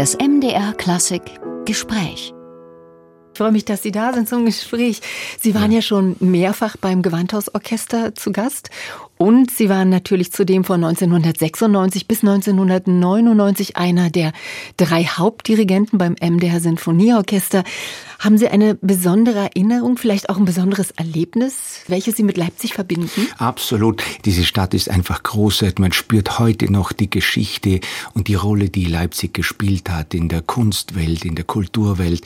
Das MDR Klassik Gespräch. Ich freue mich, dass Sie da sind zum Gespräch. Sie waren ja, ja schon mehrfach beim Gewandhausorchester zu Gast und Sie waren natürlich zudem von 1996 bis 1999 einer der drei Hauptdirigenten beim MDR Sinfonieorchester. Haben Sie eine besondere Erinnerung, vielleicht auch ein besonderes Erlebnis, welches Sie mit Leipzig verbinden? Absolut. Diese Stadt ist einfach großartig. Man spürt heute noch die Geschichte und die Rolle, die Leipzig gespielt hat in der Kunstwelt, in der Kulturwelt.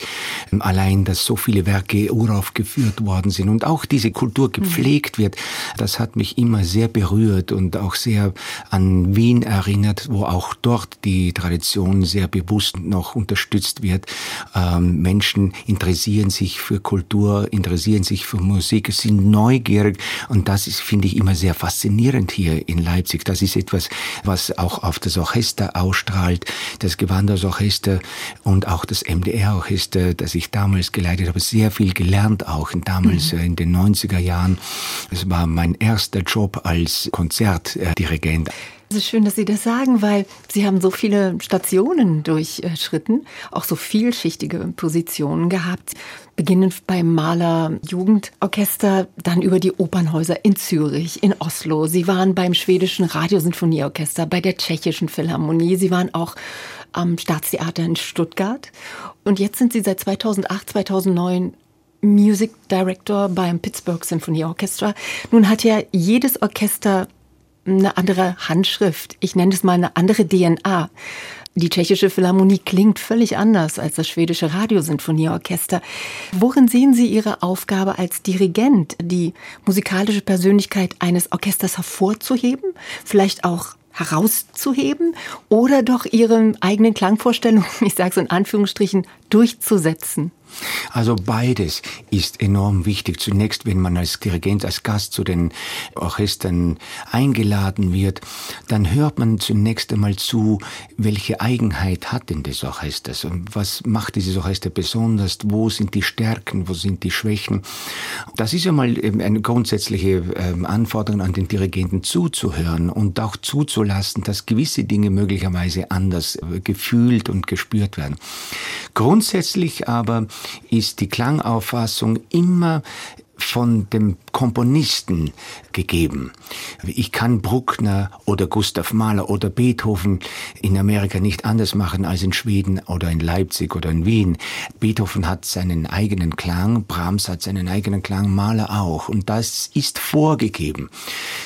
Allein, dass so viele Werke uraufgeführt worden sind und auch diese Kultur gepflegt wird, das hat mich immer sehr berührt und auch sehr an Wien erinnert, wo auch dort die Tradition sehr bewusst noch unterstützt wird. Ähm, Menschen interessieren sich für Kultur, interessieren sich für Musik, sind neugierig und das ist, finde ich, immer sehr faszinierend hier in Leipzig. Das ist etwas, was auch auf das Orchester ausstrahlt, das Gewandhausorchester und auch das MDR-Orchester, das ich damals geleitet habe, sehr viel gelernt auch damals mhm. in den 90er Jahren. Es war mein erster Job als Konzertdirigent. Es ist schön, dass Sie das sagen, weil Sie haben so viele Stationen durchschritten, auch so vielschichtige Positionen gehabt. Beginnend beim Maler Jugendorchester, dann über die Opernhäuser in Zürich, in Oslo. Sie waren beim schwedischen Radiosinfonieorchester, bei der tschechischen Philharmonie. Sie waren auch am Staatstheater in Stuttgart. Und jetzt sind Sie seit 2008, 2009 Music Director beim Pittsburgh Symphony Orchestra. Nun hat ja jedes Orchester eine andere Handschrift. Ich nenne es mal eine andere DNA. Die tschechische Philharmonie klingt völlig anders als das schwedische Radiosinfonieorchester. Worin sehen Sie Ihre Aufgabe als Dirigent, die musikalische Persönlichkeit eines Orchesters hervorzuheben, vielleicht auch herauszuheben oder doch Ihre eigenen Klangvorstellungen, ich sage es in Anführungsstrichen, durchzusetzen? Also beides ist enorm wichtig. Zunächst, wenn man als Dirigent, als Gast zu den Orchestern eingeladen wird, dann hört man zunächst einmal zu, welche Eigenheit hat denn das Orchester? Und was macht dieses Orchester besonders? Wo sind die Stärken? Wo sind die Schwächen? Das ist ja mal eine grundsätzliche ähm, Anforderung an den Dirigenten zuzuhören und auch zuzulassen, dass gewisse Dinge möglicherweise anders äh, gefühlt und gespürt werden. Grundsätzlich aber ist die Klangauffassung immer von dem Komponisten gegeben. Ich kann Bruckner oder Gustav Mahler oder Beethoven in Amerika nicht anders machen als in Schweden oder in Leipzig oder in Wien. Beethoven hat seinen eigenen Klang, Brahms hat seinen eigenen Klang, Mahler auch. Und das ist vorgegeben.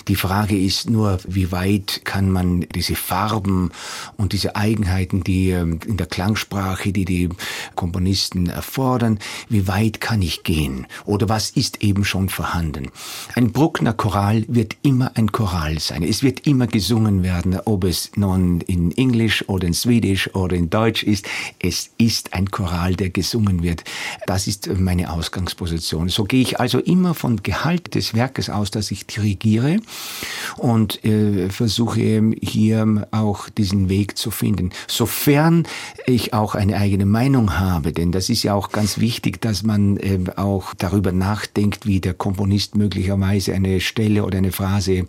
Die Frage ist nur, wie weit kann man diese Farben und diese Eigenheiten, die ähm, in der Klangsprache, die die Komponisten erfordern, wie weit kann ich gehen? Oder was ist eben schon vorhanden? Ein Bruckner Choral wird immer ein Choral sein. Es wird immer gesungen werden, ob es nun in Englisch oder in Swedisch oder in Deutsch ist. Es ist ein Choral, der gesungen wird. Das ist meine Ausgangsposition. So gehe ich also immer vom Gehalt des Werkes aus, das ich dirigiere und äh, versuche hier auch diesen Weg zu finden. Sofern ich auch eine eigene Meinung habe, denn das ist ja auch ganz wichtig, dass man äh, auch darüber nachdenkt, wie der Komponist möglicherweise eine Stelle oder eine Phrase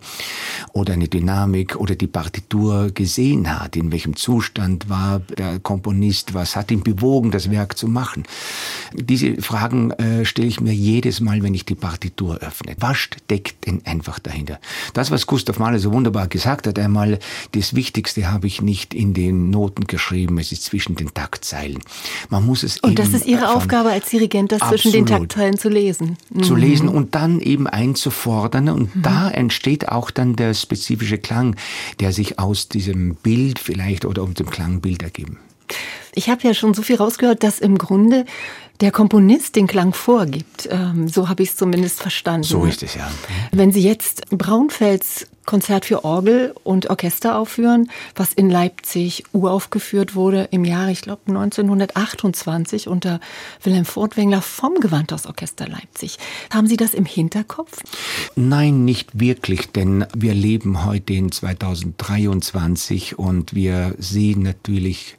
oder eine Dynamik oder die Partitur gesehen hat, in welchem Zustand war der Komponist, was hat ihn bewogen, das Werk zu machen. Diese Fragen äh, stelle ich mir jedes Mal, wenn ich die Partitur öffne. Was steckt denn einfach dahinter? Das, was Gustav Mahler so wunderbar gesagt hat, einmal, das Wichtigste habe ich nicht in den Noten geschrieben, es ist zwischen den Taktzeilen. Man muss es Und das ist Ihre Aufgabe als Dirigent, das zwischen den Taktzeilen zu lesen. Zu lesen mhm. und dann eben einzufordern. Und mhm. da entsteht auch dann der spezifische Klang, der sich aus diesem Bild vielleicht oder um dem Klangbild ergeben. Ich habe ja schon so viel rausgehört, dass im Grunde der Komponist den Klang vorgibt. Ähm, so habe ich es zumindest verstanden. So ist es ja. Wenn Sie jetzt Braunfels Konzert für Orgel und Orchester aufführen, was in Leipzig uraufgeführt wurde im Jahre, ich glaube 1928 unter Wilhelm Furtwängler vom Gewandhausorchester Leipzig. Haben Sie das im Hinterkopf? Nein, nicht wirklich, denn wir leben heute in 2023 und wir sehen natürlich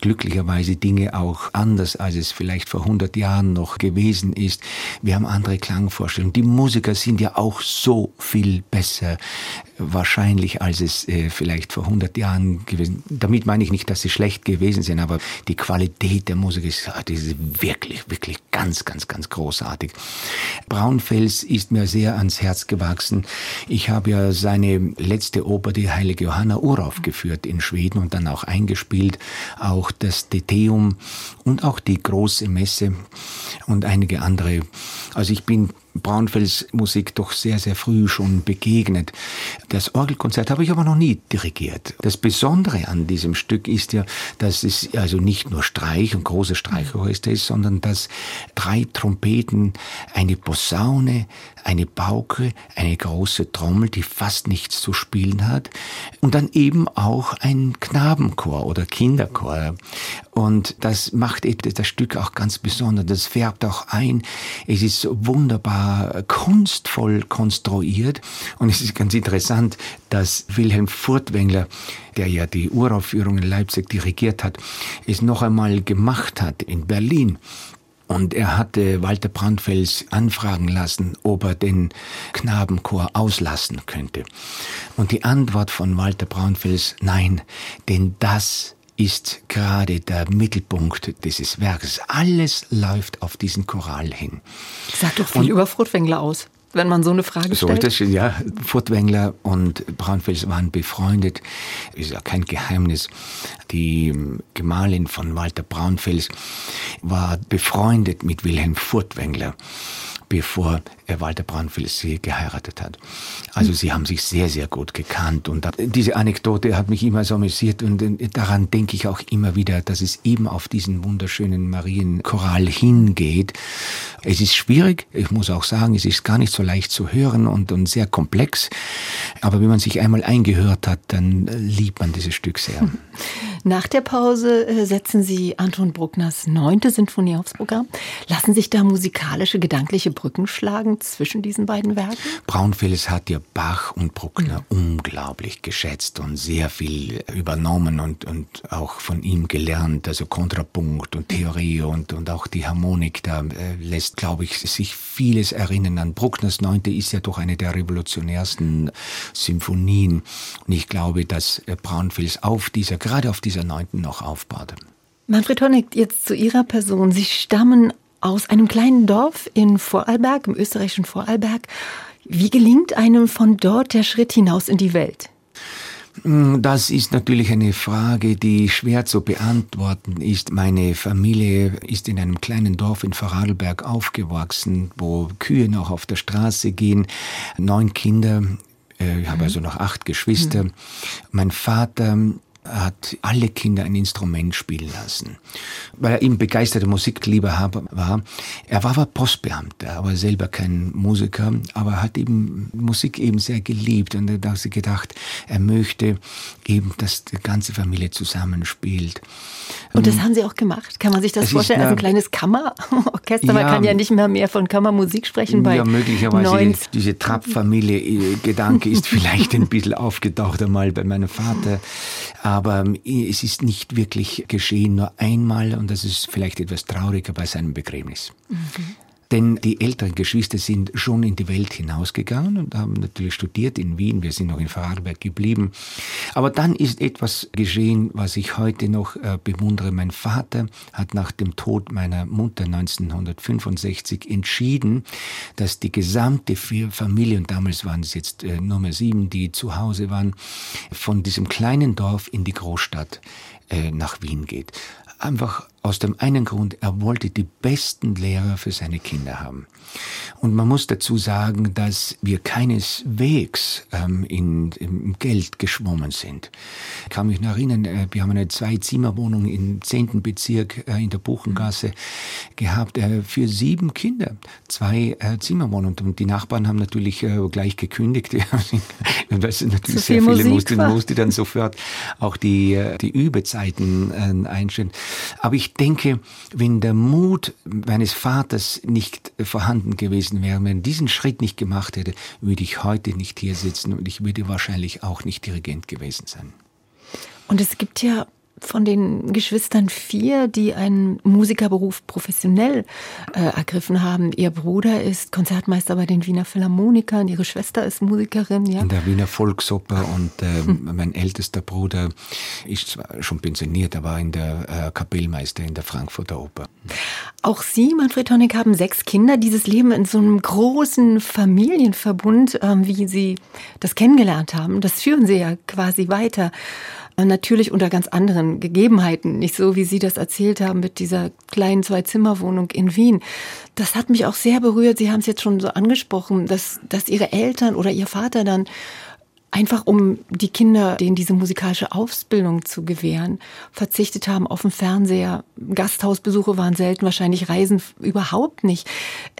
glücklicherweise Dinge auch anders, als es vielleicht vor 100 Jahren noch gewesen ist. Wir haben andere Klangvorstellungen. Die Musiker sind ja auch so viel besser wahrscheinlich, als es äh, vielleicht vor 100 Jahren gewesen. Damit meine ich nicht, dass sie schlecht gewesen sind, aber die Qualität der Musik ist, ah, ist wirklich, wirklich ganz, ganz, ganz großartig. Braunfels ist mir sehr ans Herz gewachsen. Ich habe ja seine letzte Oper, die Heilige Johanna, uraufgeführt in Schweden und dann auch eingespielt. Auch das Deteum und auch die große Messe und einige andere. Also ich bin Braunfels Musik doch sehr, sehr früh schon begegnet. Das Orgelkonzert habe ich aber noch nie dirigiert. Das Besondere an diesem Stück ist ja, dass es also nicht nur Streich und große Streichorchester ist, sondern dass drei Trompeten, eine Posaune, eine Pauke, eine große Trommel, die fast nichts zu spielen hat, und dann eben auch ein Knabenchor oder Kinderchor. Und das macht das Stück auch ganz besonders. Das färbt auch ein. Es ist wunderbar kunstvoll konstruiert. Und es ist ganz interessant, dass Wilhelm Furtwängler, der ja die Uraufführung in Leipzig dirigiert hat, es noch einmal gemacht hat in Berlin. Und er hatte Walter Brandfels anfragen lassen, ob er den Knabenchor auslassen könnte. Und die Antwort von Walter Braunfels, nein, denn das ist gerade der Mittelpunkt dieses Werkes. Alles läuft auf diesen Choral hin. Sagt doch viel Und, über Furtwängler aus wenn man so eine Frage so stellt? Das, ja, Furtwängler und Braunfels waren befreundet. Ist ja kein Geheimnis. Die Gemahlin von Walter Braunfels war befreundet mit Wilhelm Furtwängler bevor Walter Braunfels sie geheiratet hat. Also sie haben sich sehr, sehr gut gekannt und diese Anekdote hat mich immer so amüsiert und daran denke ich auch immer wieder, dass es eben auf diesen wunderschönen Marienchoral hingeht. Es ist schwierig, ich muss auch sagen, es ist gar nicht so leicht zu hören und, und sehr komplex, aber wenn man sich einmal eingehört hat, dann liebt man dieses Stück sehr. Nach der Pause äh, setzen Sie Anton Bruckners neunte Sinfonie aufs Programm. Lassen sich da musikalische, gedankliche Brücken schlagen zwischen diesen beiden Werken? Braunfels hat ja Bach und Bruckner mhm. unglaublich geschätzt und sehr viel übernommen und, und auch von ihm gelernt. Also Kontrapunkt und Theorie und, und auch die Harmonik, da äh, lässt, glaube ich, sich vieles erinnern an. Bruckners neunte ist ja doch eine der revolutionärsten Symphonien. Und ich glaube, dass äh, Braunfels auf dieser, gerade auf dieser dieser neunten noch aufbaute. Manfred Honeck, jetzt zu Ihrer Person. Sie stammen aus einem kleinen Dorf in Vorarlberg, im österreichischen Vorarlberg. Wie gelingt einem von dort der Schritt hinaus in die Welt? Das ist natürlich eine Frage, die schwer zu beantworten ist. Meine Familie ist in einem kleinen Dorf in Vorarlberg aufgewachsen, wo Kühe noch auf der Straße gehen. Neun Kinder, äh, ich habe mhm. also noch acht Geschwister. Mhm. Mein Vater hat alle Kinder ein Instrument spielen lassen, weil er eben begeisterter Musikliebhaber war. Er war aber Postbeamter, aber selber kein Musiker, aber hat eben Musik eben sehr geliebt und er hat sich gedacht, er möchte eben, dass die ganze Familie zusammenspielt. Und das haben Sie auch gemacht? Kann man sich das vorstellen? Eine, also ein kleines Kammerorchester, ja, man kann ja nicht mehr mehr von Kammermusik sprechen bei Ja, möglicherweise diese Trapp-Familie-Gedanke ist vielleicht ein bisschen aufgetaucht einmal bei meinem Vater, aber ähm, es ist nicht wirklich geschehen, nur einmal und das ist vielleicht etwas trauriger bei seinem Begräbnis. Mhm. Denn die älteren Geschwister sind schon in die Welt hinausgegangen und haben natürlich studiert in Wien. Wir sind noch in Vorarlberg geblieben. Aber dann ist etwas geschehen, was ich heute noch äh, bewundere. Mein Vater hat nach dem Tod meiner Mutter 1965 entschieden, dass die gesamte Familie, und damals waren es jetzt äh, nur mehr sieben, die zu Hause waren, von diesem kleinen Dorf in die Großstadt äh, nach Wien geht. Einfach aus dem einen Grund, er wollte die besten Lehrer für seine Kinder haben. Und man muss dazu sagen, dass wir keineswegs ähm, in, im Geld geschwommen sind. Ich kann mich noch erinnern, äh, wir haben eine Zwei-Zimmer-Wohnung im zehnten Bezirk äh, in der Buchengasse gehabt äh, für sieben Kinder. Zwei äh, Zimmerwohnungen. Und die Nachbarn haben natürlich äh, gleich gekündigt. Weil es natürlich sehr viele mussten, musste dann sofort auch die, äh, die Übezeiten äh, einstellen. Aber ich denke, wenn der Mut meines Vaters nicht vorhanden gewesen wäre, wenn er diesen Schritt nicht gemacht hätte, würde ich heute nicht hier sitzen und ich würde wahrscheinlich auch nicht Dirigent gewesen sein. Und es gibt ja von den Geschwistern vier, die einen Musikerberuf professionell äh, ergriffen haben. Ihr Bruder ist Konzertmeister bei den Wiener Philharmonikern, ihre Schwester ist Musikerin. Ja. In der Wiener Volksoper und äh, hm. mein ältester Bruder ist zwar schon pensioniert, aber in der äh, Kapellmeister in der Frankfurter Oper. Auch Sie, Manfred Honig, haben sechs Kinder. Dieses Leben in so einem großen Familienverbund, ähm, wie Sie das kennengelernt haben, das führen Sie ja quasi weiter. Natürlich unter ganz anderen Gegebenheiten, nicht so, wie Sie das erzählt haben mit dieser kleinen Zwei-Zimmer-Wohnung in Wien. Das hat mich auch sehr berührt. Sie haben es jetzt schon so angesprochen, dass, dass Ihre Eltern oder Ihr Vater dann einfach um die Kinder, denen diese musikalische Ausbildung zu gewähren, verzichtet haben auf den Fernseher. Gasthausbesuche waren selten, wahrscheinlich Reisen überhaupt nicht.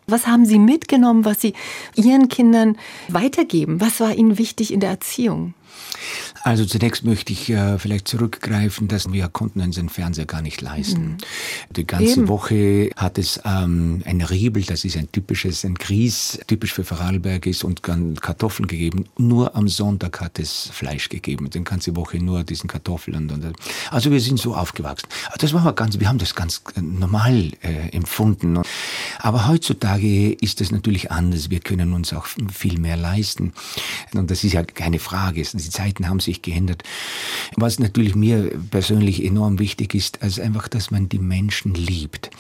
Was haben Sie mitgenommen, was Sie Ihren Kindern weitergeben? Was war Ihnen wichtig in der Erziehung? Also zunächst möchte ich äh, vielleicht zurückgreifen, dass wir konnten uns den Fernseher gar nicht leisten. Mhm. Die ganze Eben. Woche hat es ähm, ein Riebel, das ist ein typisches, ein Grieß, typisch für Vorarlberg ist und Kartoffeln gegeben. Nur am Sonntag hat es Fleisch gegeben. Die ganze Woche nur diesen Kartoffeln. Und, und, also wir sind so aufgewachsen. Das war ganz, wir haben das ganz äh, normal äh, empfunden. Aber heutzutage ist es natürlich anders. Wir können uns auch viel mehr leisten. Und das ist ja keine Frage. Die Zeiten haben sich sich geändert. Was natürlich mir persönlich enorm wichtig ist, also einfach, dass man die Menschen liebt.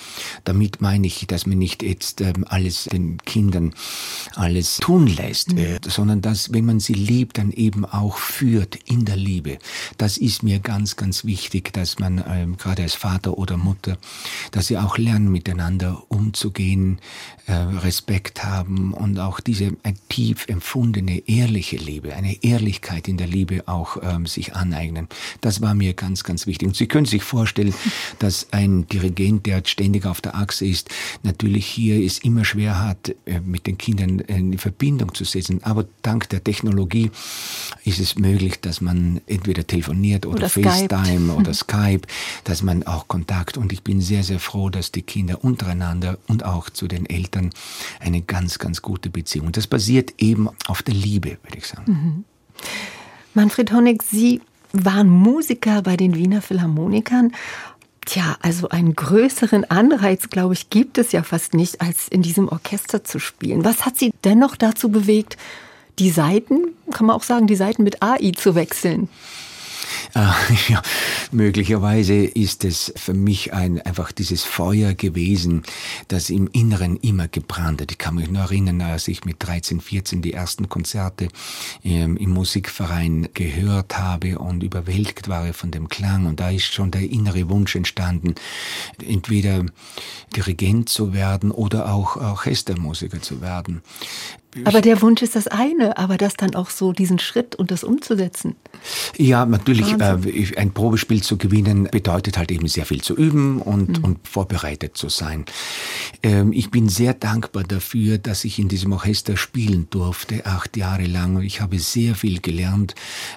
Damit meine ich, dass man nicht jetzt ähm, alles den Kindern alles tun lässt, mhm. äh, sondern dass, wenn man sie liebt, dann eben auch führt in der Liebe. Das ist mir ganz, ganz wichtig, dass man ähm, gerade als Vater oder Mutter, dass sie auch lernen, miteinander umzugehen, äh, Respekt haben und auch diese tief empfundene, ehrliche Liebe, eine Ehrlichkeit in der Liebe auch auch ähm, sich aneignen. Das war mir ganz, ganz wichtig. Und Sie können sich vorstellen, dass ein Dirigent, der ständig auf der Achse ist, natürlich hier es immer schwer hat, äh, mit den Kindern in Verbindung zu setzen. Aber dank der Technologie ist es möglich, dass man entweder telefoniert oder, oder FaceTime oder Skype, dass man auch Kontakt und ich bin sehr, sehr froh, dass die Kinder untereinander und auch zu den Eltern eine ganz, ganz gute Beziehung. Das basiert eben auf der Liebe, würde ich sagen. Mhm. Manfred Honig, Sie waren Musiker bei den Wiener Philharmonikern. Tja, also einen größeren Anreiz, glaube ich, gibt es ja fast nicht, als in diesem Orchester zu spielen. Was hat Sie dennoch dazu bewegt, die Seiten, kann man auch sagen, die Seiten mit AI zu wechseln? Äh, ja, möglicherweise ist es für mich ein, einfach dieses Feuer gewesen, das im Inneren immer gebrannt hat. Ich kann mich nur erinnern, als ich mit 13, 14 die ersten Konzerte ähm, im Musikverein gehört habe und überwältigt war von dem Klang. Und da ist schon der innere Wunsch entstanden, entweder Dirigent zu werden oder auch Orchestermusiker zu werden. Aber der Wunsch ist das eine, aber das dann auch so diesen Schritt und das umzusetzen. Ja, natürlich, äh, ein Probespiel zu gewinnen bedeutet halt eben sehr viel zu üben und, mhm. und vorbereitet zu sein. Ähm, ich bin sehr dankbar dafür, dass ich in diesem Orchester spielen durfte, acht Jahre lang. Ich habe sehr viel gelernt.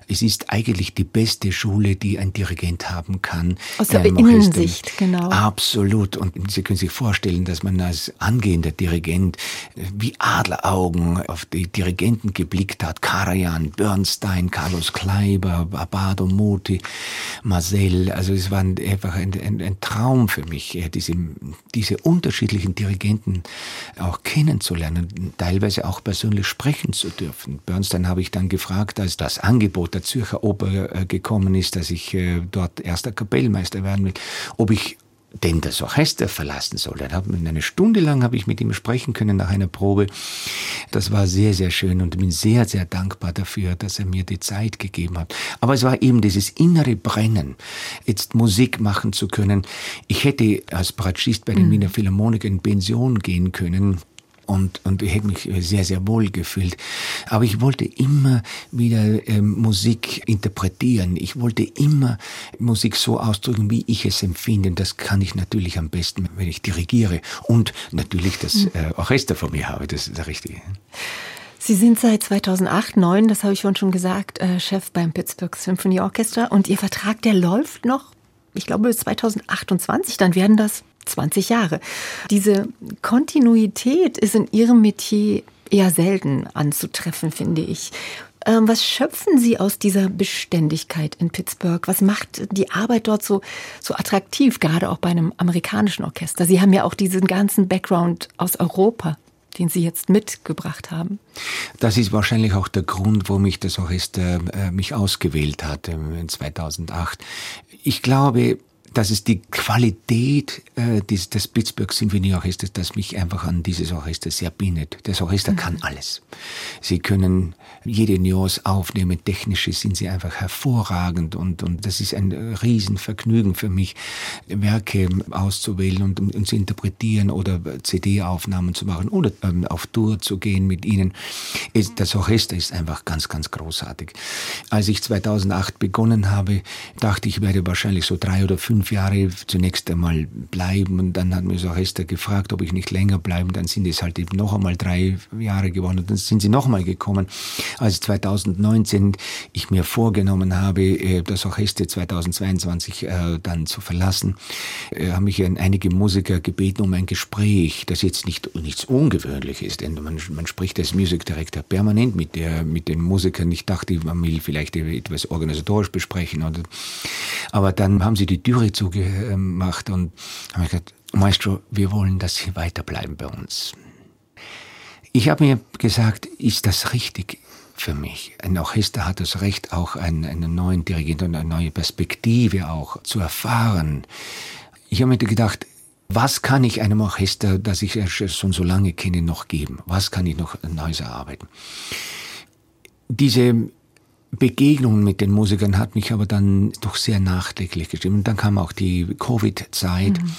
Es ist eigentlich die beste Schule, die ein Dirigent haben kann. Aus der Innensicht, genau. Absolut. Und Sie können sich vorstellen, dass man als angehender Dirigent äh, wie Adleraugen auf die Dirigenten geblickt hat, Karajan, Bernstein, Carlos Kleiber, Abado Muti, Marcel, also es war einfach ein, ein, ein Traum für mich, diese, diese unterschiedlichen Dirigenten auch kennenzulernen, teilweise auch persönlich sprechen zu dürfen. Bernstein habe ich dann gefragt, als das Angebot der Zürcher Oper äh, gekommen ist, dass ich äh, dort erster Kapellmeister werden will, ob ich denn das Orchester verlassen soll. Dann habe eine Stunde lang habe ich mit ihm sprechen können nach einer Probe. Das war sehr, sehr schön und bin sehr, sehr dankbar dafür, dass er mir die Zeit gegeben hat. Aber es war eben dieses innere Brennen, jetzt Musik machen zu können. Ich hätte als Bratschist bei den mhm. Wiener Philharmonikern in Pension gehen können und, und ich hätte mich sehr, sehr wohl gefühlt. Aber ich wollte immer wieder ähm, Musik interpretieren. Ich wollte immer Musik so ausdrücken, wie ich es empfinde. Und das kann ich natürlich am besten, wenn ich dirigiere und natürlich das hm. äh, Orchester vor mir habe. Das ist das Richtige. Sie sind seit 2008, 2009, das habe ich vorhin schon gesagt, äh, Chef beim Pittsburgh Symphony Orchestra und Ihr Vertrag, der läuft noch, ich glaube, bis 2028. Dann werden das 20 Jahre. Diese Kontinuität ist in Ihrem Metier eher selten anzutreffen, finde ich. Ähm, was schöpfen Sie aus dieser Beständigkeit in Pittsburgh? Was macht die Arbeit dort so, so attraktiv, gerade auch bei einem amerikanischen Orchester? Sie haben ja auch diesen ganzen Background aus Europa den Sie jetzt mitgebracht haben? Das ist wahrscheinlich auch der Grund, warum mich das Orchester äh, mich ausgewählt hat in 2008. Ich glaube, dass es die Qualität äh, des, des Pittsburgh Symphonieorchesters, das mich einfach an dieses Orchester sehr bindet. Das Orchester mhm. kann alles. Sie können jede Nuance aufnehmen, technisch sind sie einfach hervorragend und, und das ist ein Riesenvergnügen für mich, Werke auszuwählen und, und, zu interpretieren oder CD-Aufnahmen zu machen oder ähm, auf Tour zu gehen mit ihnen. Das Orchester ist einfach ganz, ganz großartig. Als ich 2008 begonnen habe, dachte ich, werde wahrscheinlich so drei oder fünf Jahre zunächst einmal bleiben und dann hat mir das Orchester gefragt, ob ich nicht länger bleiben. Dann sind es halt eben noch einmal drei Jahre geworden und dann sind sie noch einmal gekommen. Als 2019 ich mir vorgenommen habe, äh, das Orchester 2022 äh, dann zu verlassen, äh, haben mich einige Musiker gebeten um ein Gespräch, das jetzt nicht nichts Ungewöhnliches ist, denn man, man spricht als Music Director permanent mit der mit den Musikern. Ich dachte, man will vielleicht etwas organisatorisch besprechen oder aber dann haben sie die Türe zugemacht und habe gesagt, Maestro, wir wollen, dass Sie weiterbleiben bei uns. Ich habe mir gesagt, ist das richtig für mich? Ein Orchester hat das Recht, auch einen, einen neuen Dirigenten und eine neue Perspektive auch zu erfahren. Ich habe mir gedacht, was kann ich einem Orchester, das ich schon so lange kenne, noch geben? Was kann ich noch Neues erarbeiten? Diese Begegnung mit den Musikern hat mich aber dann doch sehr nachträglich gestimmt. Und dann kam auch die Covid-Zeit mhm.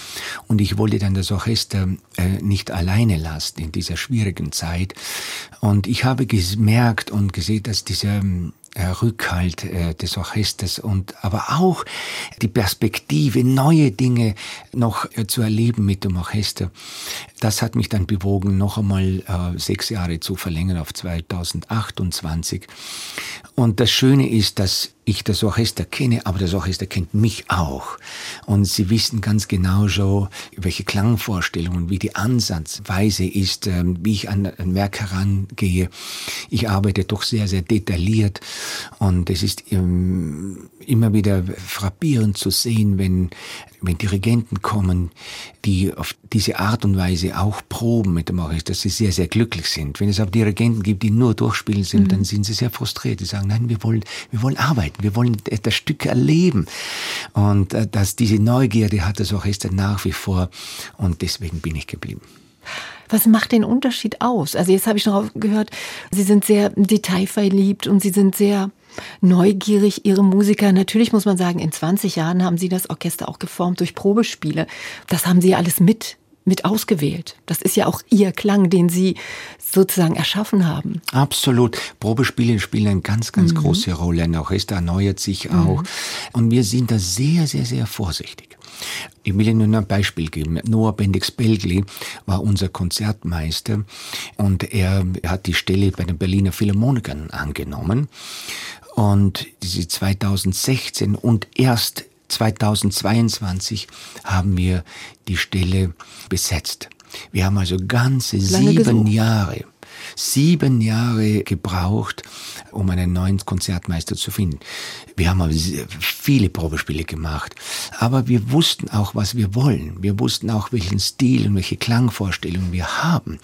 und ich wollte dann das Orchester äh, nicht alleine lassen in dieser schwierigen Zeit. Und ich habe gemerkt und gesehen, dass dieser äh, Rückhalt äh, des Orchesters und aber auch die Perspektive, neue Dinge noch äh, zu erleben mit dem Orchester. Das hat mich dann bewogen, noch einmal äh, sechs Jahre zu verlängern auf 2028. Und das Schöne ist, dass ich das Orchester kenne, aber das Orchester kennt mich auch. Und sie wissen ganz genau so, welche Klangvorstellungen, wie die Ansatzweise ist, ähm, wie ich an ein Werk herangehe. Ich arbeite doch sehr, sehr detailliert und es ist ähm, immer wieder frappierend zu sehen, wenn, wenn Dirigenten kommen, die auf diese Art und Weise auch proben mit dem Orchester, dass sie sehr, sehr glücklich sind. Wenn es aber Dirigenten gibt, die nur durchspielen sind, mhm. dann sind sie sehr frustriert. Die sagen, nein, wir wollen, wir wollen arbeiten, wir wollen das Stück erleben. Und äh, dass diese Neugierde hat das Orchester nach wie vor und deswegen bin ich geblieben. Was macht den Unterschied aus? Also jetzt habe ich noch gehört, Sie sind sehr detailverliebt und Sie sind sehr neugierig, Ihre Musiker. Natürlich muss man sagen, in 20 Jahren haben Sie das Orchester auch geformt durch Probespiele. Das haben Sie alles mit mit ausgewählt. Das ist ja auch Ihr Klang, den Sie sozusagen erschaffen haben. Absolut. Probespiele spielen eine ganz, ganz mhm. große Rolle. Ein Orchester erneuert sich auch. Mhm. Und wir sind da sehr, sehr, sehr vorsichtig. Ich will Ihnen nur ein Beispiel geben. Noah Bendix-Belgli war unser Konzertmeister und er hat die Stelle bei den Berliner Philharmonikern angenommen. Und diese 2016 und erst 2022 haben wir die Stelle besetzt. Wir haben also ganze Lange sieben gesucht. Jahre sieben Jahre gebraucht, um einen neuen Konzertmeister zu finden. Wir haben viele Probespiele gemacht, aber wir wussten auch, was wir wollen. Wir wussten auch, welchen Stil und welche Klangvorstellungen wir haben.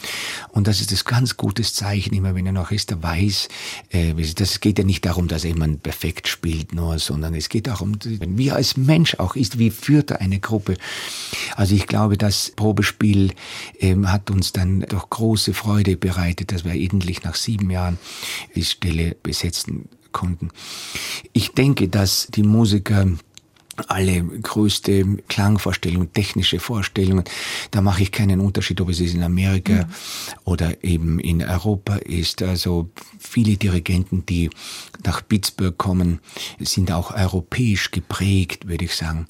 Und das ist das ganz gutes Zeichen, immer wenn ein Orchester weiß, äh, das geht ja nicht darum, dass jemand perfekt spielt nur, sondern es geht auch um, wie er als Mensch auch ist, wie führt er eine Gruppe. Also ich glaube, das Probespiel ähm, hat uns dann doch große Freude bereitet, dass wir endlich nach sieben Jahren die Stelle besetzen konnten. Ich denke, dass die Musiker alle größte Klangvorstellungen, technische Vorstellungen. Da mache ich keinen Unterschied, ob es in Amerika ja. oder eben in Europa ist. Also viele Dirigenten, die nach Pittsburgh kommen, sind auch europäisch geprägt, würde ich sagen.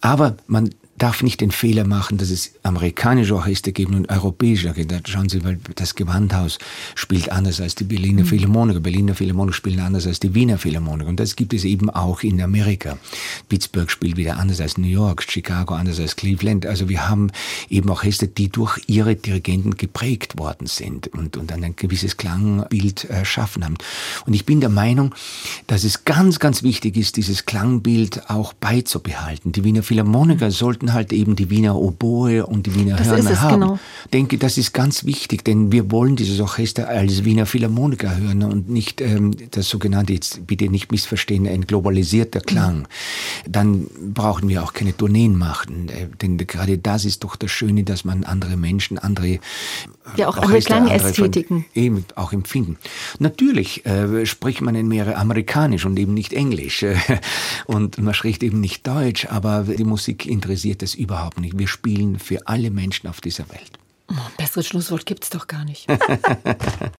Aber man darf nicht den Fehler machen, dass es amerikanische Orchester geben und europäische Orchester. Schauen Sie, weil das Gewandhaus spielt anders als die Berliner mhm. Philharmoniker. Berliner Philharmoniker spielen anders als die Wiener Philharmoniker. Und das gibt es eben auch in Amerika. Pittsburgh spielt wieder anders als New York, Chicago anders als Cleveland. Also wir haben eben Orchester, die durch ihre Dirigenten geprägt worden sind und, und ein gewisses Klangbild erschaffen haben. Und ich bin der Meinung, dass es ganz, ganz wichtig ist, dieses Klangbild auch beizubehalten. Die Wiener Philharmoniker sollten halt eben die Wiener Oboe und die Wiener das Hörner haben. Genau. Ich denke, das ist ganz wichtig, denn wir wollen dieses Orchester als Wiener Philharmoniker hören und nicht ähm, das sogenannte, jetzt bitte nicht missverstehen, ein globalisierter Klang. Mhm. Dann brauchen wir auch keine Tourneen machen, äh, denn gerade das ist doch das Schöne, dass man andere Menschen, andere ja, auch Orchester, andere Klangästhetiken. Eben auch empfinden. Natürlich äh, spricht man in mehrere amerikanisch und eben nicht Englisch. und man spricht eben nicht Deutsch, aber die Musik interessiert es überhaupt nicht. Wir spielen für alle Menschen auf dieser Welt. Oh, besseres Schlusswort gibt's doch gar nicht.